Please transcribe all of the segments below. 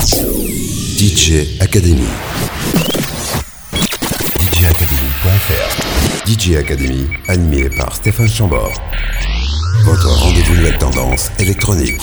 DJ Academy. DJacademy.fr DJ Academy, animé par Stéphane Chambord. Votre rendez-vous nouvelle tendance électronique.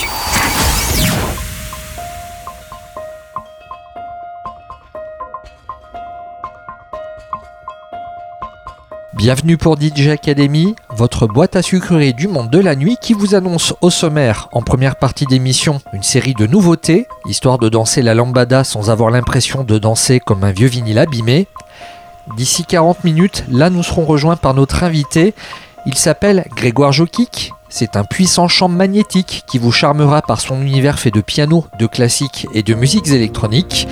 Bienvenue pour DJ Academy, votre boîte à sucreries du monde de la nuit qui vous annonce au sommaire, en première partie d'émission, une série de nouveautés, histoire de danser la lambada sans avoir l'impression de danser comme un vieux vinyle abîmé. D'ici 40 minutes, là nous serons rejoints par notre invité. Il s'appelle Grégoire Jokic. C'est un puissant champ magnétique qui vous charmera par son univers fait de piano, de classique et de musiques électroniques.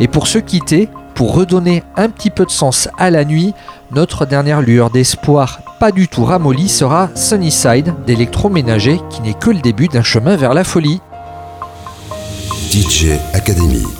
Et pour se quitter, pour redonner un petit peu de sens à la nuit, notre dernière lueur d'espoir, pas du tout ramollie, sera Sunnyside d'électroménager qui n'est que le début d'un chemin vers la folie. DJ Academy.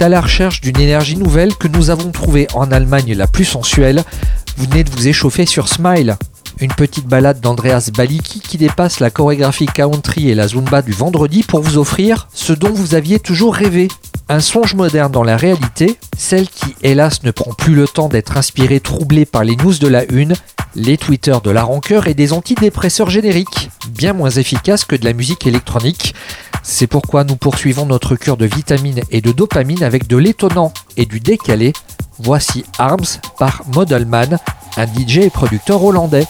À la recherche d'une énergie nouvelle que nous avons trouvé en Allemagne la plus sensuelle. Vous venez de vous échauffer sur Smile, Une petite balade d'Andreas Baliki qui dépasse la chorégraphie country et la zumba du vendredi pour vous offrir ce dont vous aviez toujours rêvé. Un songe moderne dans la réalité, celle qui hélas ne prend plus le temps d'être inspirée troublée par les news de la une, les Twitter de la rancœur et des antidépresseurs génériques, bien moins efficaces que de la musique électronique. C'est pourquoi nous poursuivons notre cure de vitamines et de dopamine avec de l'étonnant et du décalé. Voici Arms par Modelman, un DJ et producteur hollandais.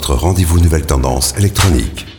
Votre rendez-vous nouvelle tendance électronique.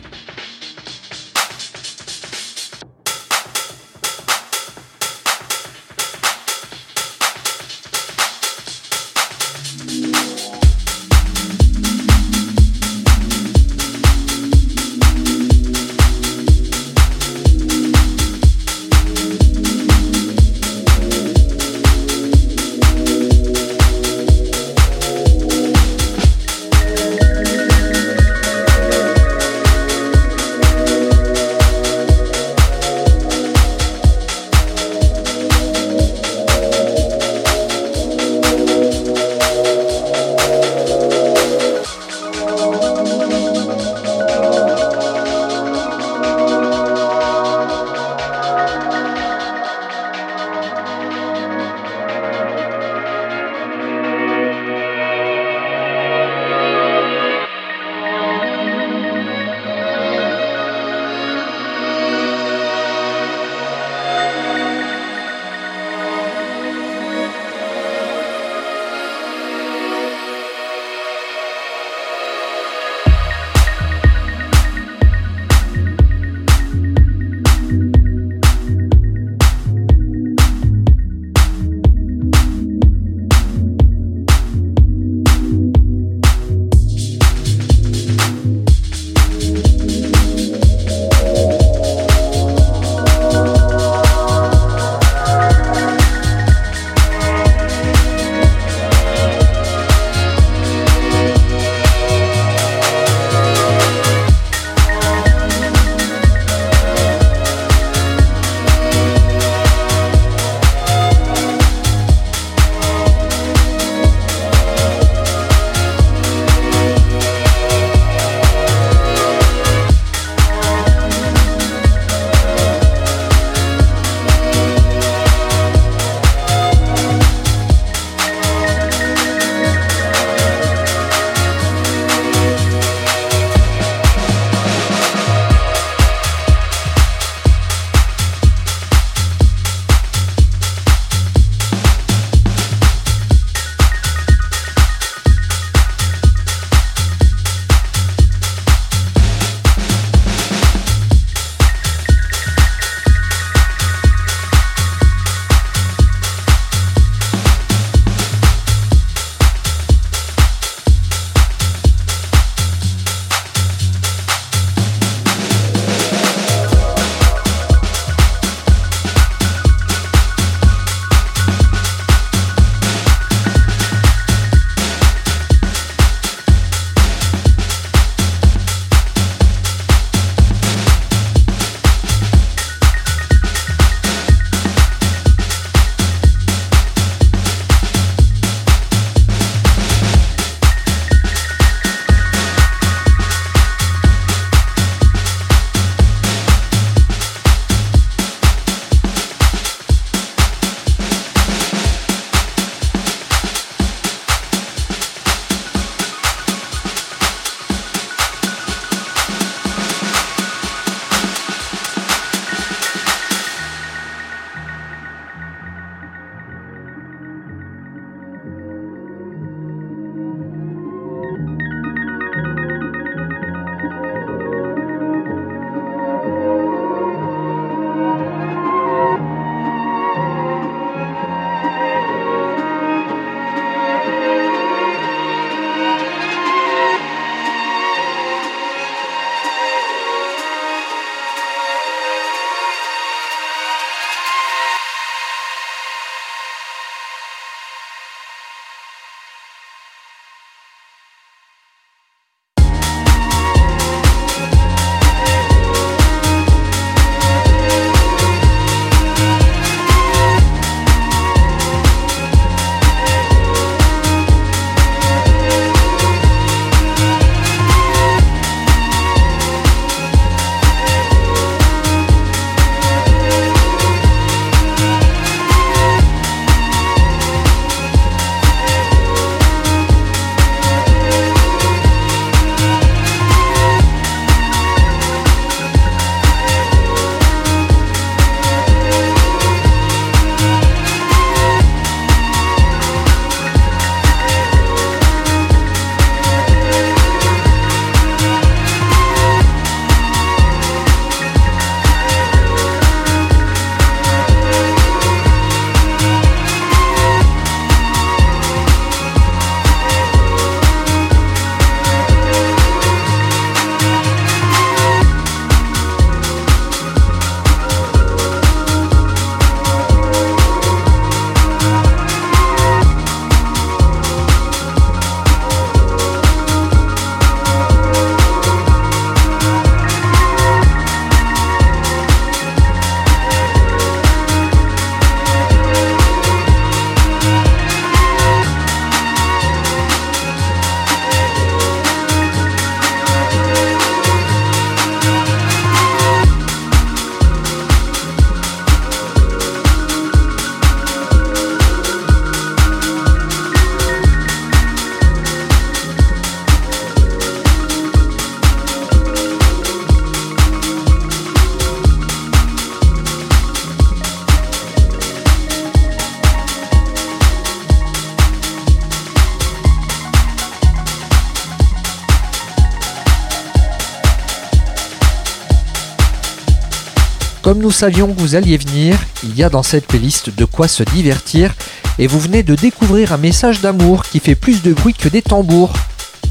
Savions que vous alliez venir, il y a dans cette playlist de quoi se divertir et vous venez de découvrir un message d'amour qui fait plus de bruit que des tambours.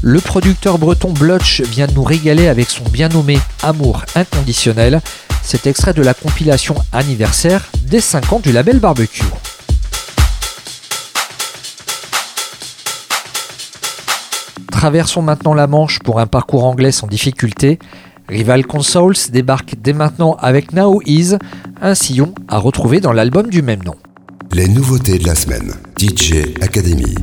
Le producteur breton Blotch vient de nous régaler avec son bien nommé Amour inconditionnel. C'est extrait de la compilation anniversaire des 5 ans du label Barbecue. Traversons maintenant la Manche pour un parcours anglais sans difficulté. Rival Consoles débarque dès maintenant avec Now Is, un sillon à retrouver dans l'album du même nom. Les nouveautés de la semaine. DJ Academy.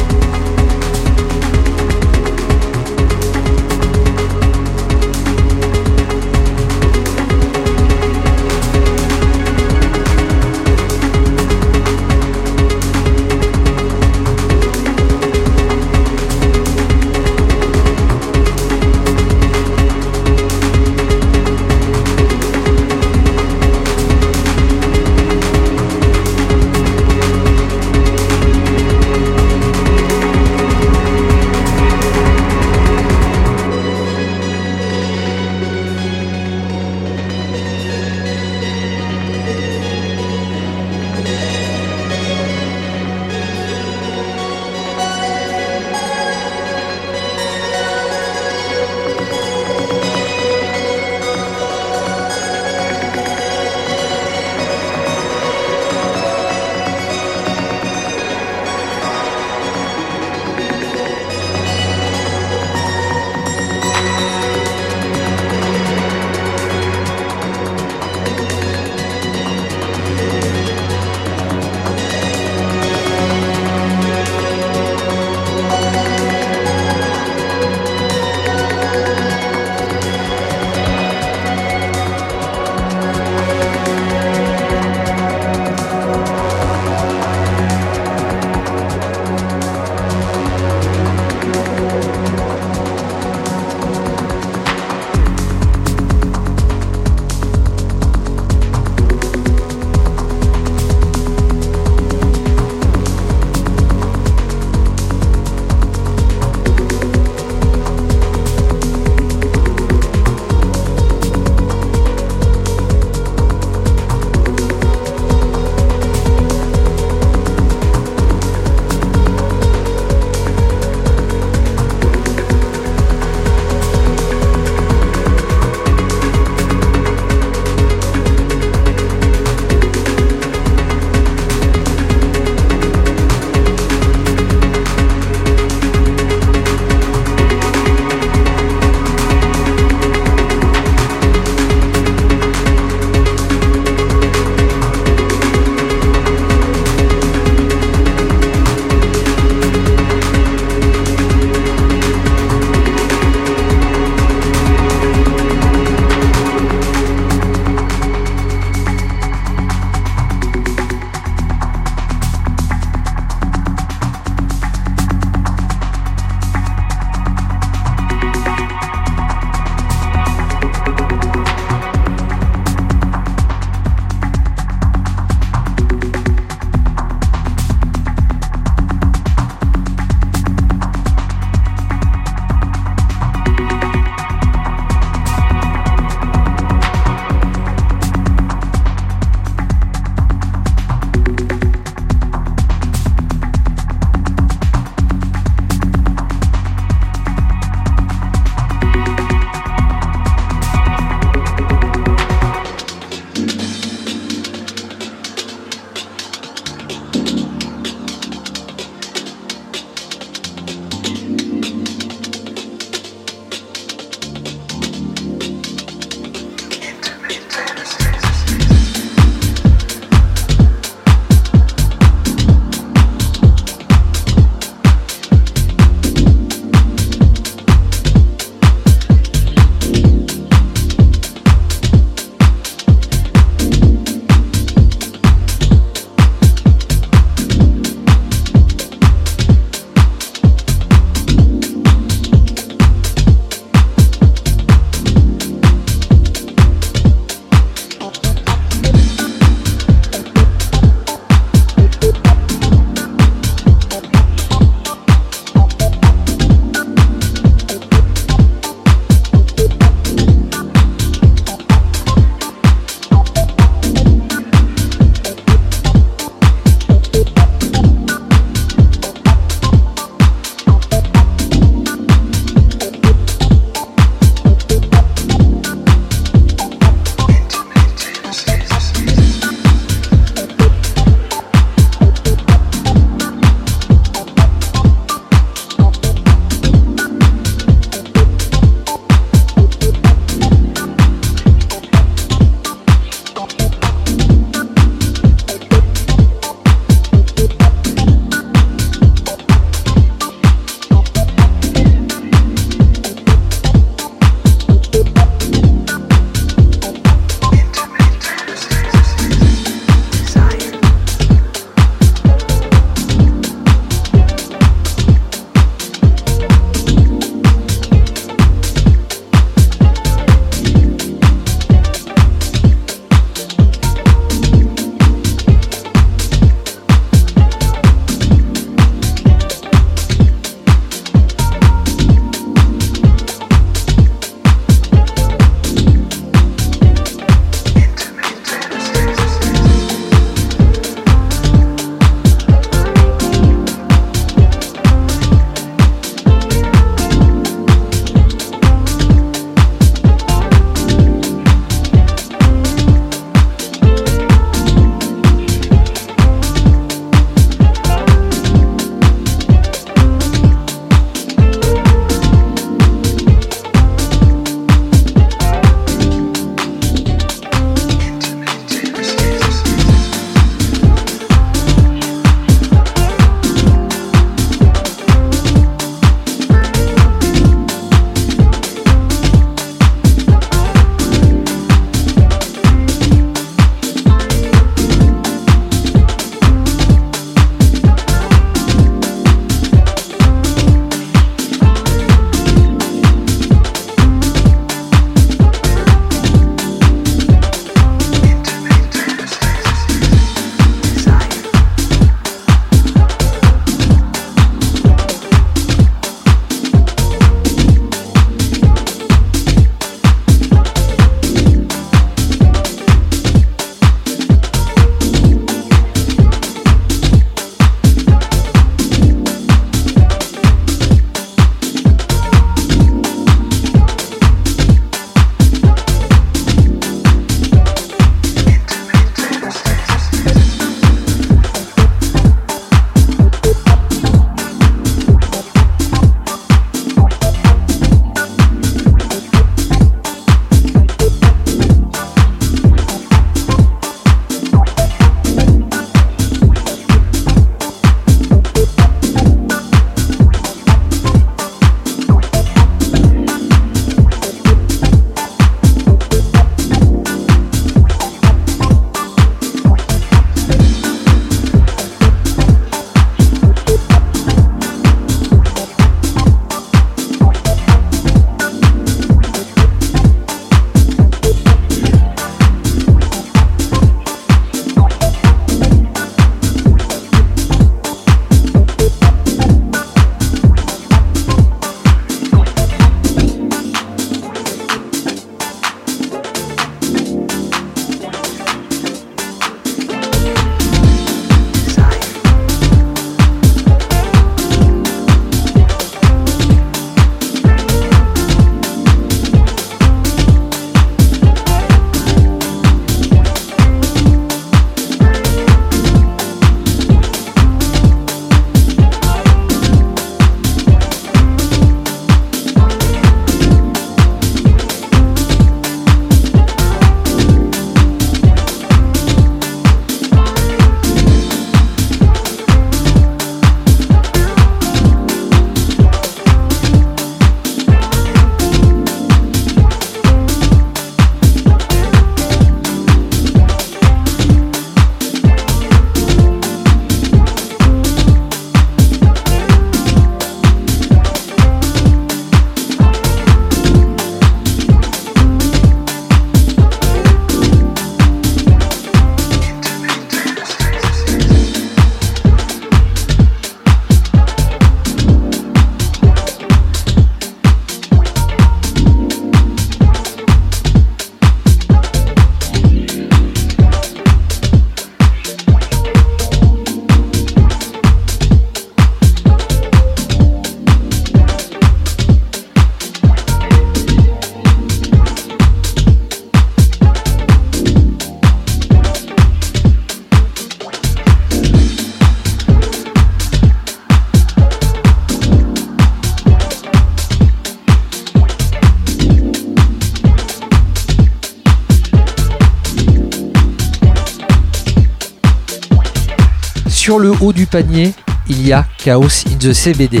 Panier, il y a Chaos in the CBD.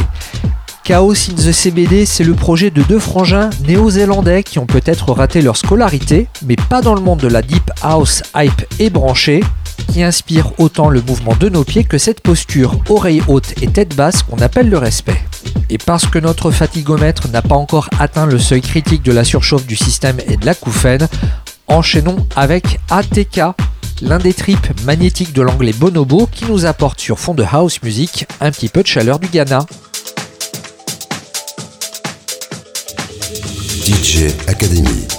Chaos in the CBD, c'est le projet de deux frangins néo-zélandais qui ont peut-être raté leur scolarité, mais pas dans le monde de la deep house hype et branchée, qui inspire autant le mouvement de nos pieds que cette posture oreille haute et tête basse qu'on appelle le respect. Et parce que notre fatigomètre n'a pas encore atteint le seuil critique de la surchauffe du système et de la couffaine, enchaînons avec ATK, l'un des tripes magnétiques de l'anglais Bonobo qui nous apporte sur fond de house music un petit peu de chaleur du Ghana. DJ Academy.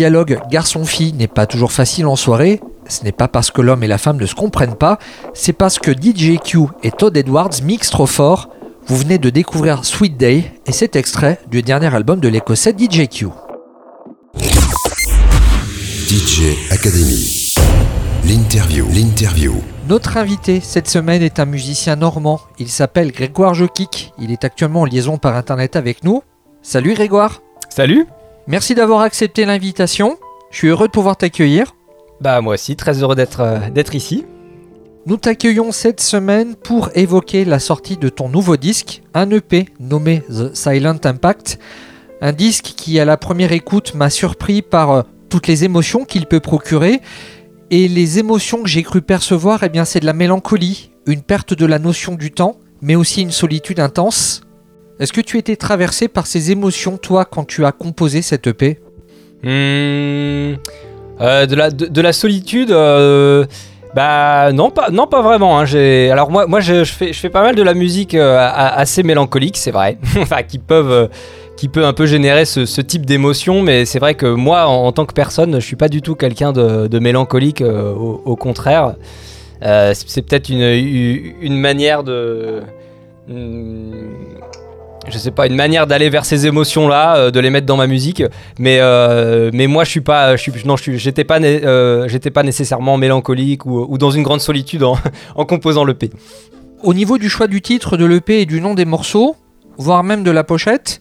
Dialogue garçon-fille n'est pas toujours facile en soirée, ce n'est pas parce que l'homme et la femme ne se comprennent pas, c'est parce que DJ Q et Todd Edwards mixent trop fort. Vous venez de découvrir Sweet Day et cet extrait du dernier album de l'écossais DJ Q. DJ Academy. L'interview. L'interview. Notre invité cette semaine est un musicien normand. Il s'appelle Grégoire Jokic. Il est actuellement en liaison par internet avec nous. Salut Grégoire. Salut Merci d'avoir accepté l'invitation. Je suis heureux de pouvoir t'accueillir. Bah moi aussi, très heureux d'être euh, ici. Nous t'accueillons cette semaine pour évoquer la sortie de ton nouveau disque, un EP nommé The Silent Impact. Un disque qui, à la première écoute, m'a surpris par euh, toutes les émotions qu'il peut procurer. Et les émotions que j'ai cru percevoir, eh bien, c'est de la mélancolie, une perte de la notion du temps, mais aussi une solitude intense. Est-ce que tu étais traversé par ces émotions, toi, quand tu as composé cette EP Hmm, euh, de, la, de, la solitude, euh, bah non pas, non, pas vraiment. hein. Alors moi, moi je, fais, je fais pas mal de la musique euh, assez mélancolique, c'est vrai, enfin, qui peuvent... qui peut un peu générer ce, type d'émotion, mais c'est vrai que moi, en, tant que personne, je suis pas du tout quelqu'un de, mélancolique, au, contraire. C'est c'est peut-être une, une manière de... hmm, je sais pas, une manière d'aller vers ces émotions-là, euh, de les mettre dans ma musique. Mais, euh, moi, je suis pas, non, euh, j'étais pas nécessairement mélancolique ou, dans une grande solitude en, composant le P. Au niveau du choix du titre de l'EP et du nom des morceaux, voire même de la pochette,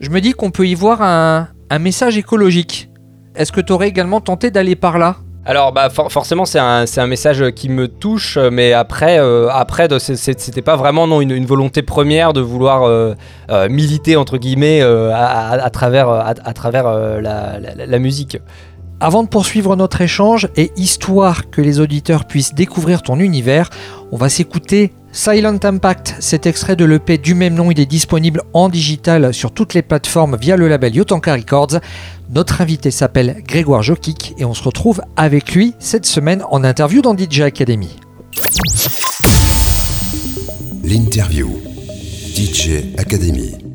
je me dis qu'on peut y voir un, un message écologique. Est-ce que tu aurais également tenté d'aller par là? Alors, bah, for- forcément, c'est un, un message qui me touche, mais après, euh, après, c'était pas vraiment non une, volonté première de vouloir euh, euh, militer entre guillemets euh, à, travers, à, travers la musique. Avant de poursuivre notre échange et histoire que les auditeurs puissent découvrir ton univers, on va s'écouter Silent Impact. Cet extrait de l'EP du même nom, il est disponible en digital sur toutes les plateformes via le label Yotanka Records. Notre invité s'appelle Grégoire Jokic et on se retrouve avec lui cette semaine en interview dans DJ Academy. L'interview. DJ Academy.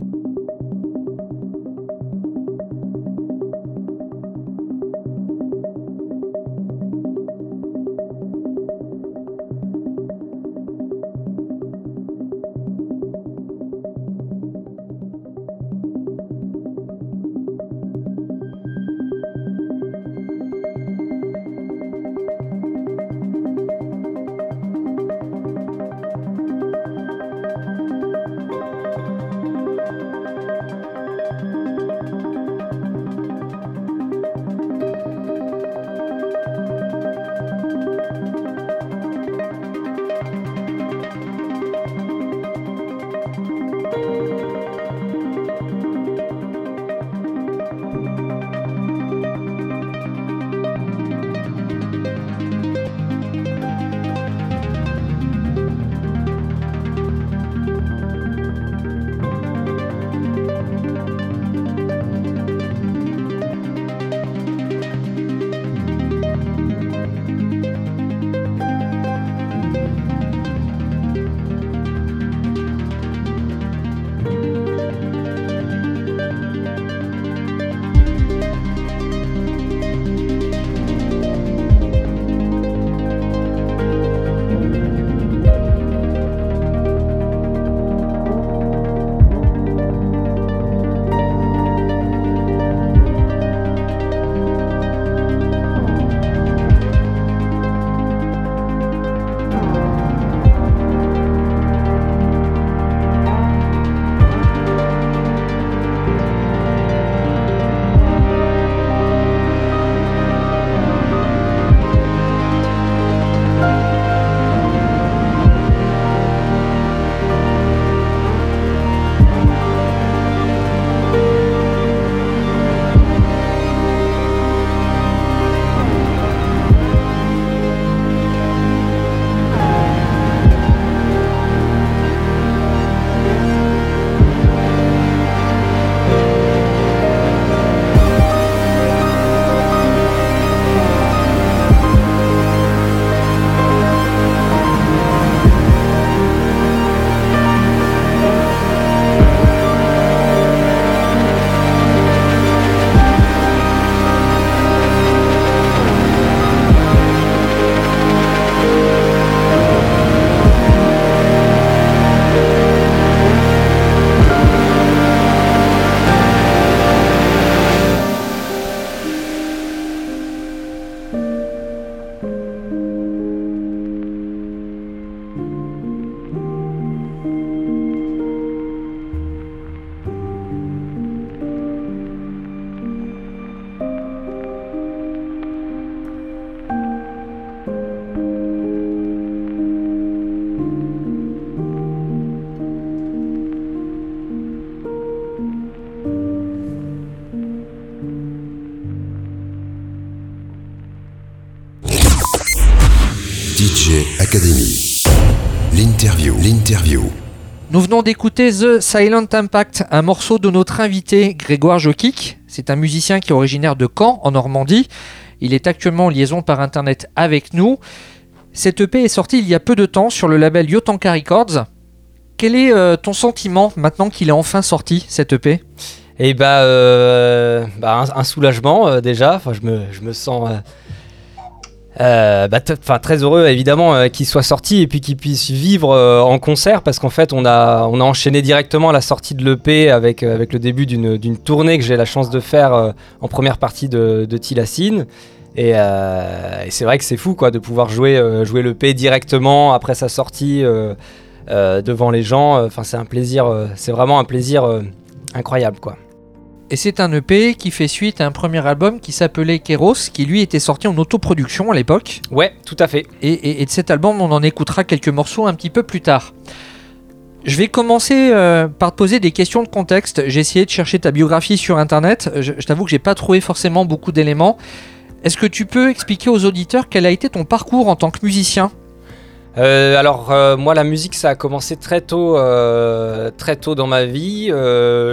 D'écouter The Silent Impact, un morceau de notre invité Grégoire Jokic. C'est un musicien qui est originaire de Caen, en Normandie. Il est actuellement en liaison par internet avec nous. Cette EP est sortie il y a peu de temps sur le label Yotanka Records. Quel est euh, ton sentiment maintenant qu'il est enfin sorti, cette EP Et bah, euh, bah, un, soulagement euh, déjà. Enfin, je me, je me sens. Euh, bah, très heureux évidemment euh, qu'il soit sorti et puis qu'il puisse vivre euh, en concert parce qu'en fait on a, on a enchaîné directement la sortie de l'EP avec, euh, avec le début d'une tournée que j'ai la chance de faire en première partie de, de Tilacine et, et c'est vrai que c'est fou quoi de pouvoir jouer, jouer l'EP directement après sa sortie devant les gens. Enfin c'est un plaisir c'est vraiment un plaisir incroyable quoi Et c'est un EP qui fait suite à un premier album qui s'appelait Keros, qui lui était sorti en autoproduction à l'époque. ouais tout à fait Et, et- et de cet album, on en écoutera quelques morceaux un petit peu plus tard. Je vais commencer euh, par te poser des questions de contexte. J'ai essayé de chercher ta biographie sur internet. Je, je t'avoue que j'ai pas trouvé forcément beaucoup d'éléments. Est-ce que tu peux expliquer aux auditeurs quel a été ton parcours en tant que musicien? Euh, alors euh, moi la musique ça a commencé très tôt, euh, très tôt dans ma vie.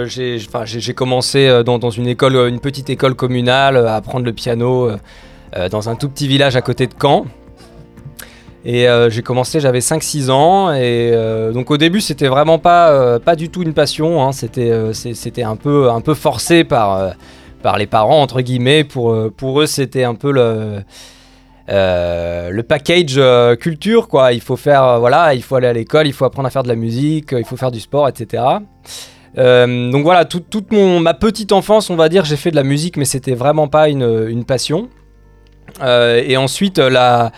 J'ai, commencé dans, une école, une petite école communale, à apprendre le piano dans un tout petit village à côté de Caen. Et j'ai commencé, j'avais 5-6 ans, et donc au début c'était vraiment pas, pas du tout une passion, hein. c'était, un peu, un peu forcé par, par les parents entre guillemets. Pour, pour eux c'était un peu le, euh, le package euh, culture quoi. Il faut faire euh, voilà il faut aller à l'école il faut apprendre à faire de la musique il faut faire du sport etc donc voilà tout- toute mon ma petite enfance on va dire j'ai fait de la musique mais c'était vraiment pas une, une passion. Et ensuite la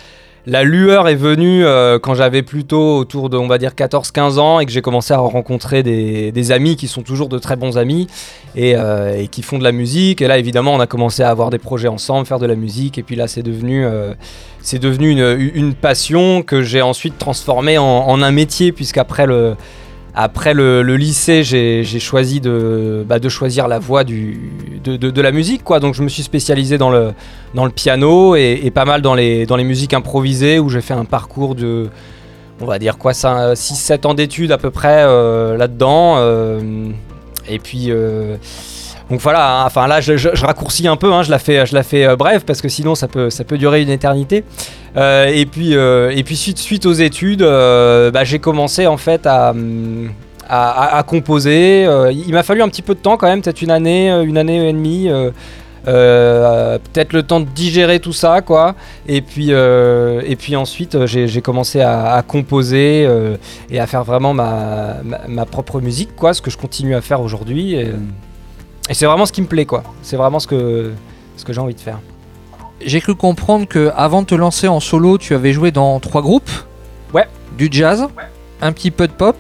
la lueur est venue euh, quand j'avais plutôt autour de, on va dire, 14-15 ans et que j'ai commencé à rencontrer des, amis qui sont toujours de très bons amis et, euh, et qui font de la musique. Et là, évidemment, on a commencé à avoir des projets ensemble, faire de la musique. Et puis là, c'est devenu, euh, devenu une, une passion que j'ai ensuite transformée en, en un métier, puisqu'après le, après le, lycée, j'ai choisi de, bah, de choisir la voie du, de, la musique. Quoi. Donc je me suis spécialisé dans le, dans le piano et, et pas mal dans les, dans les musiques improvisées, où j'ai fait un parcours de, on va dire quoi, 6-7 ans d'études à peu près euh, là-dedans. euh, et puis... euh, donc voilà, hein, enfin là je, raccourcis un peu, hein, je la fais, je la fais euh, bref parce que sinon ça peut, ça peut durer une éternité. Euh, et puis, euh, et puis suite, aux études, bah, j'ai commencé en fait à, à composer. Il m'a fallu un petit peu de temps quand même, peut-être une année, une année et demie. peut-être le temps de digérer tout ça quoi et puis et puis ensuite j'ai commencé à, composer et à faire vraiment ma, propre musique quoi ce que je continue à faire aujourd'hui et c'est vraiment ce qui me plaît quoi c'est vraiment ce que ce que j'ai envie de faire J'ai cru comprendre que avant de te lancer en solo, tu avais joué dans trois groupes. Ouais. Du jazz, un petit peu de pop,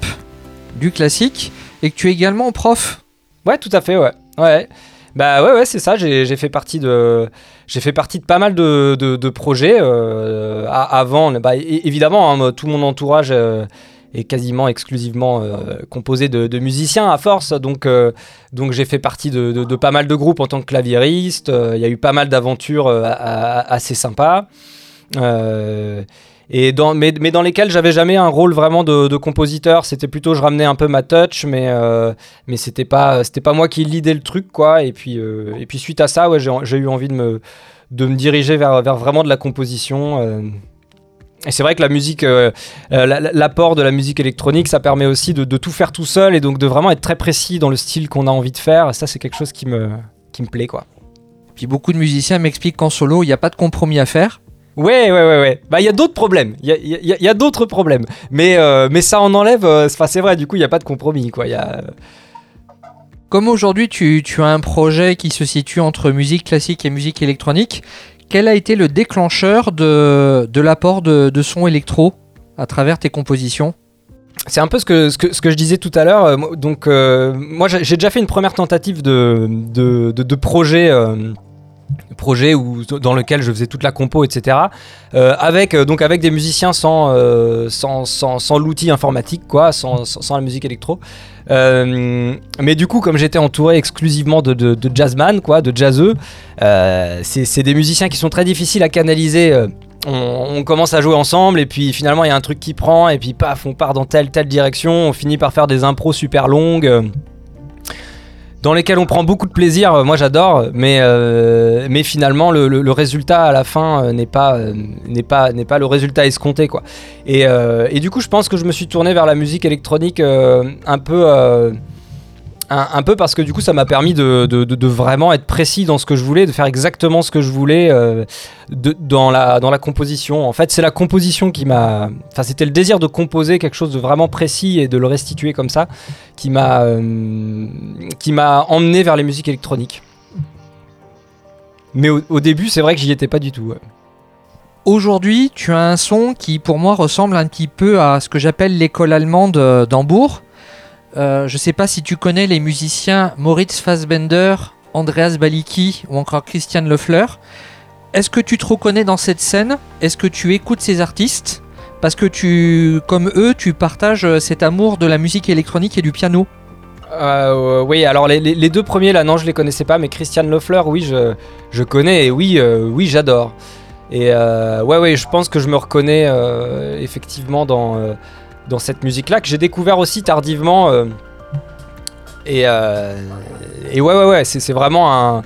du classique, et que tu es également prof. Ouais, tout à fait, ouais. Ouais. Bah ouais, ouais, c'est ça. J'ai fait partie de, j'ai fait partie de pas mal de, de- de projets euh, avant. Bah, évidemment, hein, tout mon entourage euh, quasiment exclusivement euh, composé de, musiciens à force. Donc, euh, donc j'ai fait partie de, pas mal de groupes en tant que claviériste. Euh, Il y a eu pas mal d'aventures assez sympas. Et dans, mais, mais dans lesquelles j'avais jamais un rôle vraiment de, compositeur. C'était plutôt je ramenais un peu ma touch, mais mais c'était pas pas moi qui lidais le truc quoi et puis et puis suite à ça ouais j'ai eu envie de me de me diriger vers vers vraiment de la composition. Et c'est vrai que la musique euh, euh, la- la- l'apport de la musique électronique ça permet aussi de, de tout faire tout seul et donc de vraiment être très précis dans le style qu'on a envie de faire ça c'est quelque chose qui me qui me plaît quoi Puis beaucoup de musiciens m'expliquent qu'en solo, il n'y a pas de compromis à faire. Ouais, ouais, ouais, ouais. Bah, il y a d'autres problèmes. Il y a, il y a- il y a d'autres problèmes. Mais, euh, mais ça en enlève. euh, Enfin, c'est vrai, du coup, il n'y a pas de compromis, quoi. Il y a... Comme aujourd'hui, tu, tu as un projet qui se situe entre musique classique et musique électronique, quel a été le déclencheur de, l'apport de, son électro à travers tes compositions? C'est un peu ce que, je disais tout à l'heure. Euh, Donc, euh, moi, j'ai déjà fait une première tentative de, de, de, de projet. euh, projet où, dans lequel je faisais toute la compo, etc. euh, avec, euh, donc avec des musiciens sans, euh, sans, sans, sans l'outil informatique, quoi, sans, sans, la musique électro. Mais du coup, comme j'étais entouré exclusivement de, de, de jazzman, quoi, de jazzeux, c'est des musiciens qui sont très difficiles à canaliser. on, on commence à jouer ensemble et puis finalement il y a un truc qui prend et puis paf on part dans telle telle direction, on finit par faire des impros super longues dans lesquelles on prend beaucoup de plaisir, euh, moi j'adore, mais, euh, mais finalement le, résultat à la fin euh, n'est pas, n'est pas, n'est pas le résultat escompté quoi. Et, et du coup je pense que je me suis tourné vers la musique électronique un peu... un, peu parce que du coup ça m'a permis de, de- de- vraiment être précis dans ce que je voulais, de faire exactement ce que je voulais euh, dans, la, dans la composition. En fait c'est la composition qui m'a... Enfin c'était le désir de composer quelque chose de vraiment précis et de le restituer comme ça qui m'a euh, qui m'a emmené vers les musiques électroniques. Mais au, début c'est vrai que j'y étais pas du tout. Aujourd'hui, tu as un son qui, pour moi, ressemble un petit peu à ce que j'appelle l'école allemande euh, d'Hambourg. Euh, je ne sais pas si tu connais les musiciens Moritz Fassbender, Andreas Balicki ou encore Christian Lefleur. Est-ce que tu te reconnais dans cette scène? Est-ce que tu écoutes ces artistes? Parce que tu, comme eux, tu partages euh, cet amour de la musique électronique et du piano. Euh, oui, alors les, deux premiers là, non, je les connaissais pas, mais Christian Lefleur, oui, je, je connais et oui, oui, j'adore. Et euh, ouais, ouais, je pense que je me reconnais effectivement dans, dans cette musique-là que j'ai découvert aussi tardivement. euh, et, euh, et ouais, ouais, ouais, c'est vraiment un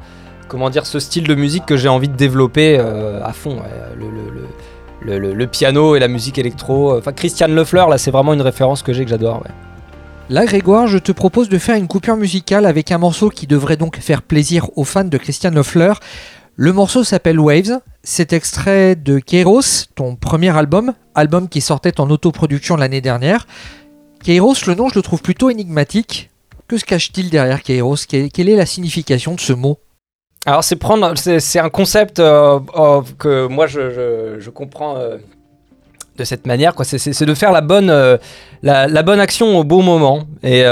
comment dire ce style de musique que j'ai envie de développer euh, à fond. Le, le- le- piano et la musique électro. Enfin, Christian Lefleur, là, c'est vraiment une référence que j'ai que j'adore. ouais. Là, Grégoire, je te propose de faire une coupure musicale avec un morceau qui devrait donc faire plaisir aux fans de Christian Lefleur. Le morceau s'appelle Waves. C'est extrait de Kairos, ton premier album, album qui sortait en autoproduction l'année dernière. Kairos, le nom, je le trouve plutôt énigmatique. Que se cache-t-il derrière Kairos? Quelle est la signification de ce mot? Alors c'est prendre, c'est un concept euh, euh, que moi je, comprends euh, de cette manière. quoi. C'est- de faire la bonne, la, bonne action au bon moment. Et,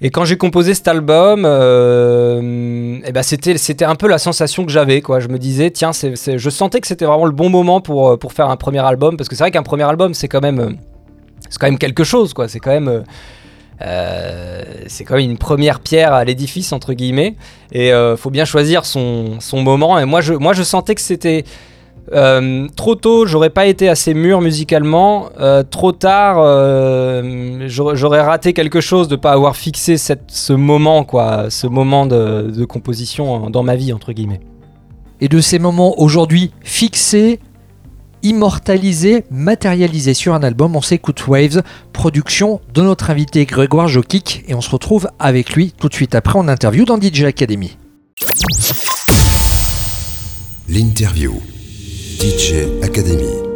et quand j'ai composé cet album, euh, eh ben c'était un peu la sensation que j'avais. quoi. Je me disais tiens, je sentais que c'était vraiment le bon moment pour euh, pour faire un premier album parce que c'est vrai qu'un premier album c'est quand même euh, c'est quand même quelque chose. quoi. C'est quand même euh, c'est quand même une première pierre à l'édifice entre guillemets et euh, faut bien choisir son, son moment et moi je, moi je sentais que c'était euh, trop tôt j'aurais pas été assez mûr musicalement euh, trop tard euh, j'aurais j'aurais raté quelque chose de pas avoir fixé cette, ce moment quoi ce moment de, de composition dans ma vie entre guillemets Et de ces moments aujourd'hui fixés, immortalisés, matérialisés sur un album, on s'écoute Waves, production de notre invité Grégoire Jokic, et on se retrouve avec lui tout de suite après en interview dans DJ Academy. L'interview. DJ Academy.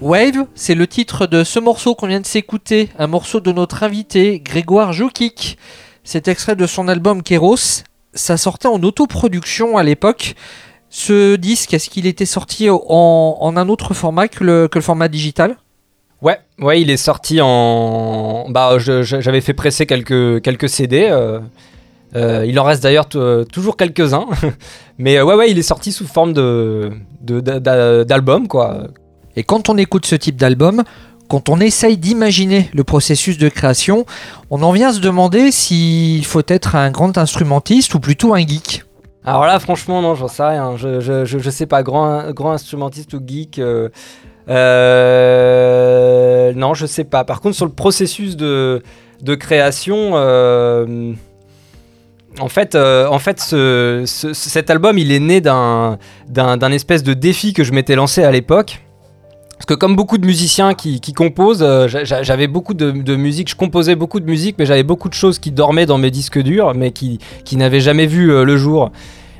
Wave, c'est le titre de ce morceau qu'on vient de s'écouter, un morceau de notre invité, Grégoire Joukik. C'est extrait de son album Kéros. Ça sortait en autoproduction à l'époque. Ce disque, est-ce qu'il était sorti en, en un autre format que le, que le format digital? Ouais, ouais, il est sorti en. Bah, j'avais fait presser quelques, quelques CD. euh, euh, il en reste d'ailleurs euh, toujours quelques-uns. Mais euh, ouais, ouais, il est sorti sous forme de, de- d'album, quoi. Et quand on écoute ce type d'album, quand on essaye d'imaginer le processus de création, on en vient à se demander s'il faut être un grand instrumentiste ou plutôt un geek. Alors là, franchement, non, j'en sais rien. Je, je, je, je sais pas, grand, grand instrumentiste ou geek. euh, euh, non, je sais pas. Par contre, sur le processus de, de création, euh, en fait, euh, cet album, il est né d'un espèce de défi que je m'étais lancé à l'époque. Parce que comme beaucoup de musiciens qui, qui composent, euh, j'a- j'a- j'avais beaucoup de, musique, je composais beaucoup de musique, mais j'avais beaucoup de choses qui dormaient dans mes disques durs, mais qui, qui n'avaient jamais vu euh, le jour.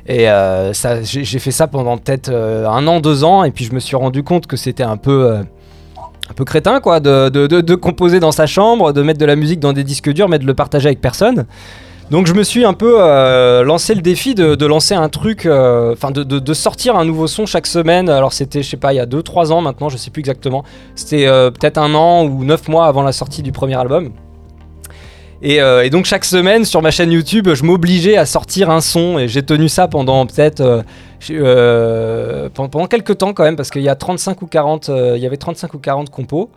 Et ça, j'ai fait ça pendant peut-être un an, deux ans, et puis je me suis rendu compte que c'était un peu, un peu crétin, quoi, de composer dans sa chambre, de mettre de la musique dans des disques durs, mais de le partager avec personne. Donc je me suis un peu euh, lancé le défi de, lancer un truc, euh, enfin de, sortir un nouveau son chaque semaine. Alors c'était, je sais pas, il y a 2-3 ans maintenant, je sais plus exactement. C'était euh, peut-être un an ou 9 mois avant la sortie du premier album. Et, donc chaque semaine sur ma chaîne YouTube, je m'obligeais à sortir un son et j'ai tenu ça pendant peut-être pendant, quelques temps quand même parce qu'il y a 35 ou 40, euh, il y avait 35 ou 40 compos.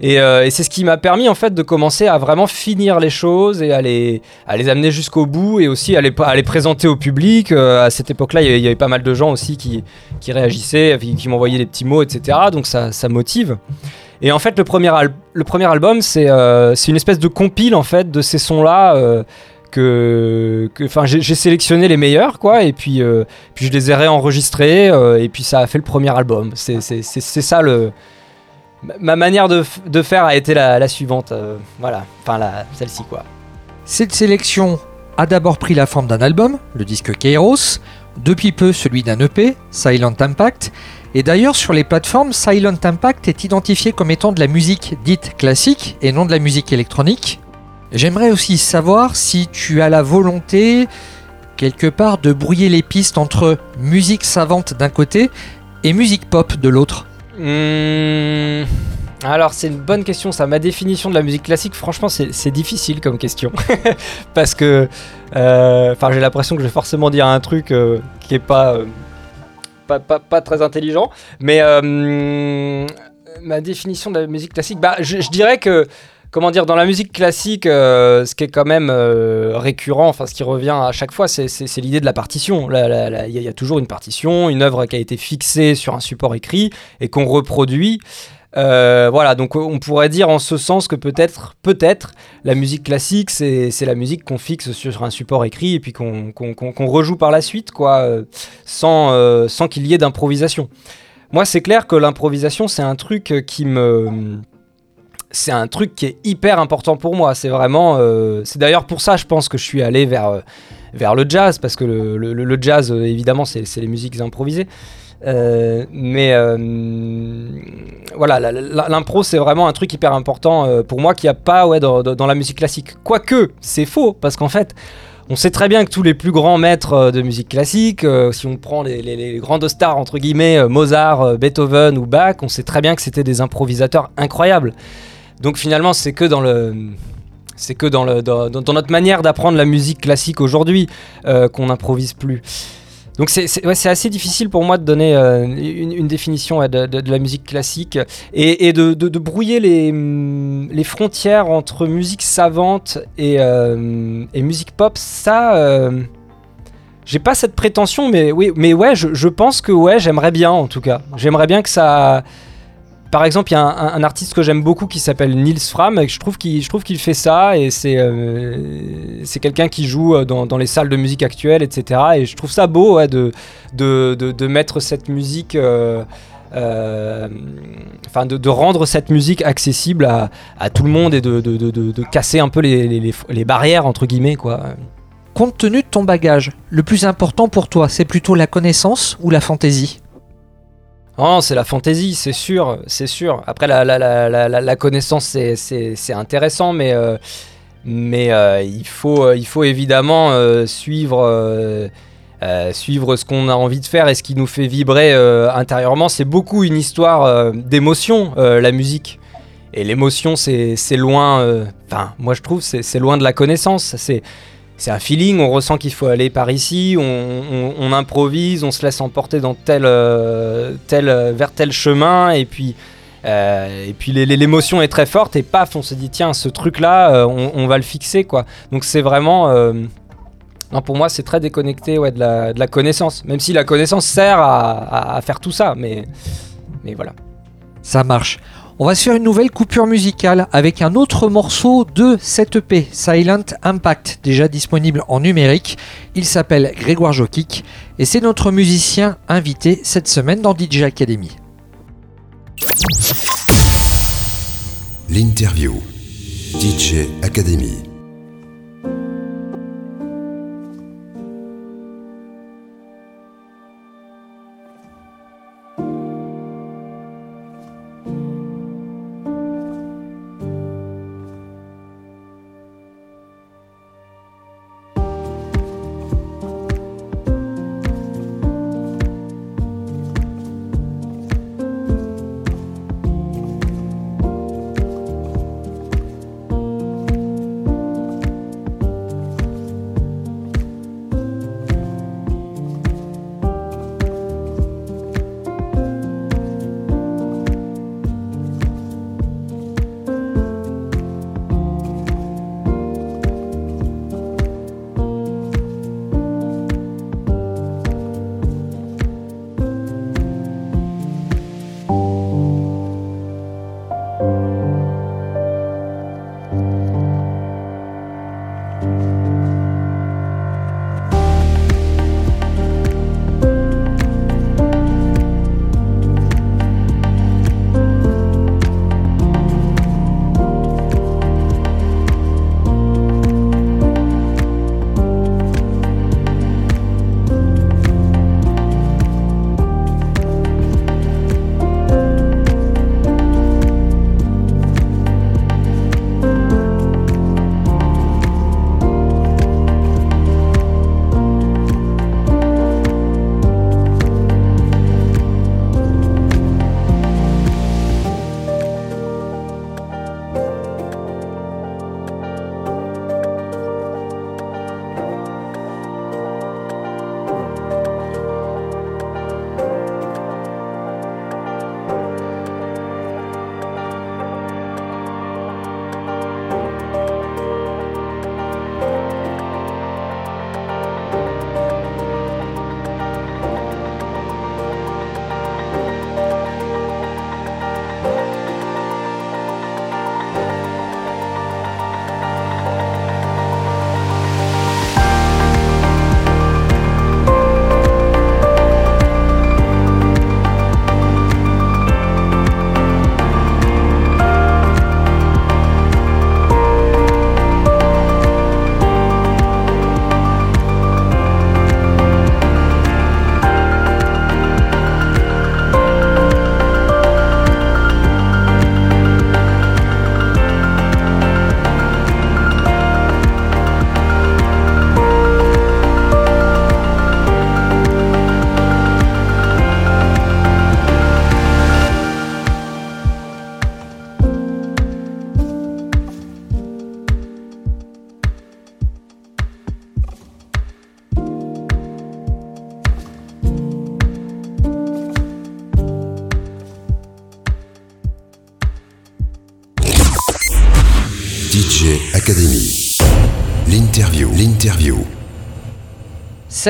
Et, euh, et c'est ce qui m'a permis en fait de commencer à vraiment finir les choses et à les, à les amener jusqu'au bout et aussi à les, à les présenter au public. Euh, à cette époque-là, il y avait- pas mal de gens aussi qui, qui réagissaient, qui, m'envoyaient des petits mots, etc. Donc ça, ça motive. Et en fait, le premier, le premier album, c'est euh, une espèce de compile en fait de ces sons-là. euh, que, enfin, j'ai sélectionné les meilleurs, quoi, et puis, puis je les ai réenregistrés, et puis ça a fait le premier album. C'est ça le. Ma- Ma manière de, faire a été la, suivante, euh, voilà, enfin celle-ci, quoi. Cette sélection a d'abord pris la forme d'un album, le disque Kairos, depuis peu celui d'un EP, Silent Impact, et d'ailleurs sur les plateformes, Silent Impact est identifié comme étant de la musique dite classique et non de la musique électronique. J'aimerais aussi savoir si tu as la volonté, quelque part, de brouiller les pistes entre musique savante d'un côté et musique pop de l'autre. Hmm, Alors c'est une bonne question ça. Ma définition de la musique classique, franchement, c'est difficile comme question parce que, euh, enfin, j'ai l'impression que je vais forcément dire un truc euh, qui est pas, euh, pas, pas, pas très intelligent. Mais ma définition de la musique classique, bah, je dirais que comment dire, dans la musique classique, euh, ce qui est quand même euh, récurrent, enfin ce qui revient à chaque fois, c'est- l'idée de la partition. Il y, a- toujours une partition, une œuvre qui a été fixée sur un support écrit et qu'on reproduit. Euh, voilà, donc on pourrait dire en ce sens que peut-être, peut-être, la musique classique, c'est la musique qu'on fixe sur un support écrit et puis qu'on rejoue par la suite, quoi, sans, sans qu'il y ait d'improvisation. Moi, c'est clair que l'improvisation, c'est un truc qui me c'est un truc qui est hyper important pour moi. C'est vraiment. euh, c'est d'ailleurs pour ça, je pense que je suis allé vers, euh, vers le jazz, parce que le, le- jazz, euh, évidemment, c'est les musiques improvisées. Mais voilà, l'impro, c'est vraiment un truc hyper important pour moi qu'il n'y a pas ouais, dans, la musique classique. Quoique, c'est faux, parce qu'en fait. On sait très bien que tous les plus grands maîtres de musique classique, si on prend les, les- grandes stars entre guillemets, Mozart, Beethoven ou Bach, on sait très bien que c'était des improvisateurs incroyables. Donc finalement, c'est que dans le c'est que dans, le, dans, dans notre manière d'apprendre la musique classique aujourd'hui euh, qu'on n'improvise plus. Donc c'est ouais, assez difficile pour moi de donner euh, une, définition de, la musique classique et, et de, de- brouiller les, hum, les frontières entre musique savante et, euh, et musique pop. Ça, j'ai pas cette prétention, mais oui, mais ouais, je, je pense que ouais, j'aimerais bien en tout cas. J'aimerais bien que ça par exemple, il y a un, artiste que j'aime beaucoup qui s'appelle Nils Fram, et je trouve qu'il fait ça, et c'est euh, quelqu'un qui joue euh, dans, les salles de musique actuelles, etc. Et je trouve ça beau de, mettre cette musique, euh, de, rendre cette musique accessible à, tout le monde et de, casser un peu les- les barrières entre guillemets quoi. Compte tenu de ton bagage, le plus important pour toi, c'est plutôt la connaissance ou la fantaisie? Non, c'est la fantaisie, c'est sûr, c'est sûr. Après, la, la, la, la, connaissance, c'est- intéressant, mais, euh, mais euh, il, faut, euh, il faut évidemment suivre, suivre ce qu'on a envie de faire et ce qui nous fait vibrer intérieurement. C'est beaucoup une histoire d'émotion, la musique. Et l'émotion, c'est loin, enfin, moi je trouve, c'est loin de la connaissance. C'est c'est un feeling, on ressent qu'il faut aller par ici, on, improvise, on se laisse emporter dans tel, euh, tel, euh, vers tel chemin, et puis, euh, puis l'émotion est très forte, et paf, on se dit, tiens, ce truc-là, on, va le fixer, quoi. Donc c'est vraiment... pour moi, c'est très déconnecté ouais, de, la, connaissance, même si la connaissance sert à, à- à faire tout ça, mais, mais voilà. Ça marche. On va se faire une nouvelle coupure musicale avec un autre morceau de cette EP, Silent Impact, déjà disponible en numérique. Il s'appelle Grégoire Jokic et c'est notre musicien invité cette semaine dans DJ Academy. L'interview. DJ Academy.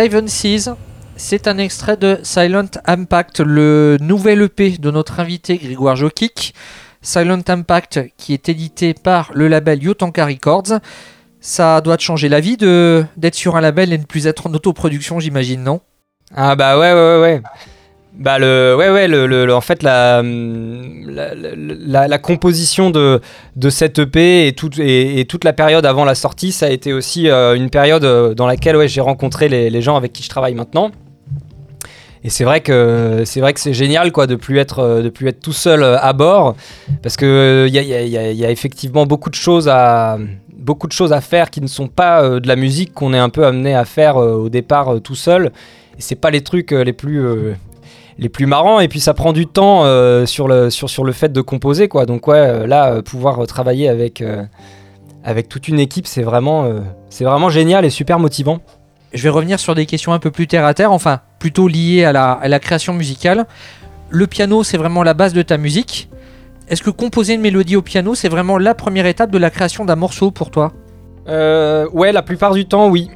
Seven Seas, c'est un extrait de Silent Impact, le nouvel EP de notre invité Grégoire Jokic. Silent Impact qui est édité par le label Yotanka Records. Ça doit te changer la vie d'être sur un label et ne plus être en autoproduction, j'imagine, non? Ah bah ouais, ouais, ouais, ouais. Bah le, ouais ouais en fait la, hum, la, la- composition de, de cette EP et, toute et, toute la période avant la sortie ça a été aussi euh, une période euh, dans laquelle ouais, j'ai rencontré les, gens avec qui je travaille maintenant. Et c'est vrai que c'est vrai que c'est génial quoi de plus être euh, de plus être tout seul à bord. Parce que il y y a- effectivement beaucoup de choses à beaucoup de choses à faire qui ne sont pas de la musique qu'on est un peu amené à faire au départ tout seul. Et c'est pas les trucs les plus les plus marrants et puis ça prend du temps euh, sur le sur, sur le fait de composer quoi donc ouais euh, là euh, pouvoir travailler avec avec toute une équipe c'est vraiment c'est vraiment génial et super motivant Je vais revenir sur des questions un peu plus terre à terre, enfin plutôt liées à la, à la création musicale. Le piano, c'est vraiment la base de ta musique. Est-ce que composer une mélodie au piano, c'est vraiment la première étape de la création d'un morceau pour toi? Euh, ouais, la plupart du temps, oui.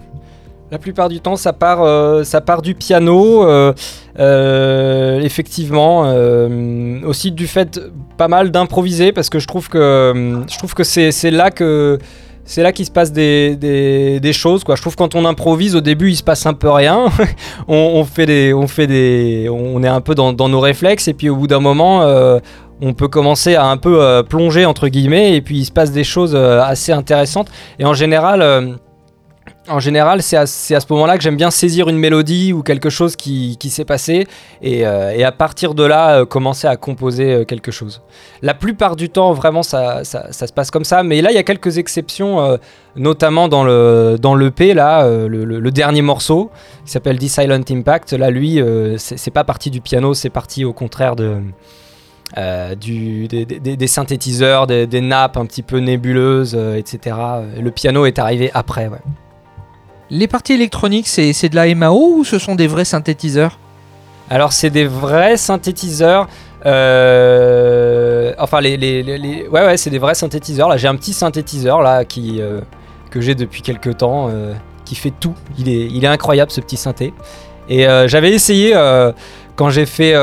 La plupart du temps, ça part, euh, du piano, euh, euh, effectivement. aussi du fait pas mal d'improviser, parce que je trouve que, c'est, là que c'est qu'il se passe des, choses. Je trouve que quand on improvise, au début, il se passe un peu rien. on, fait des, on fait des, on est un peu dans, nos réflexes, et puis au bout d'un moment. on peut commencer à un peu plonger entre guillemets et puis il se passe des choses assez intéressantes et en général en général c'est à, ce moment là que j'aime bien saisir une mélodie ou quelque chose qui, s'est passé et, euh, et à partir de là euh, commencer à composer euh, quelque chose la plupart du temps vraiment ça, se passe comme ça mais là il y a quelques exceptions notamment dans le l'EP le, dernier morceau qui s'appelle The Silent Impact là lui c'est pas parti du piano c'est parti au contraire de des, synthétiseurs, des, nappes un petit peu nébuleuses, etc. Le piano est arrivé après. Ouais. Les parties électroniques, c'est de la MAO ou ce sont des vrais synthétiseurs? Alors c'est des vrais synthétiseurs. euh, enfin les, les- les- ouais ouais c'est des vrais synthétiseurs. Là j'ai un petit synthétiseur là qui euh, que j'ai depuis quelques temps euh, qui fait tout. Il est il est incroyable ce petit synthé. Et j'avais essayé quand j'ai fait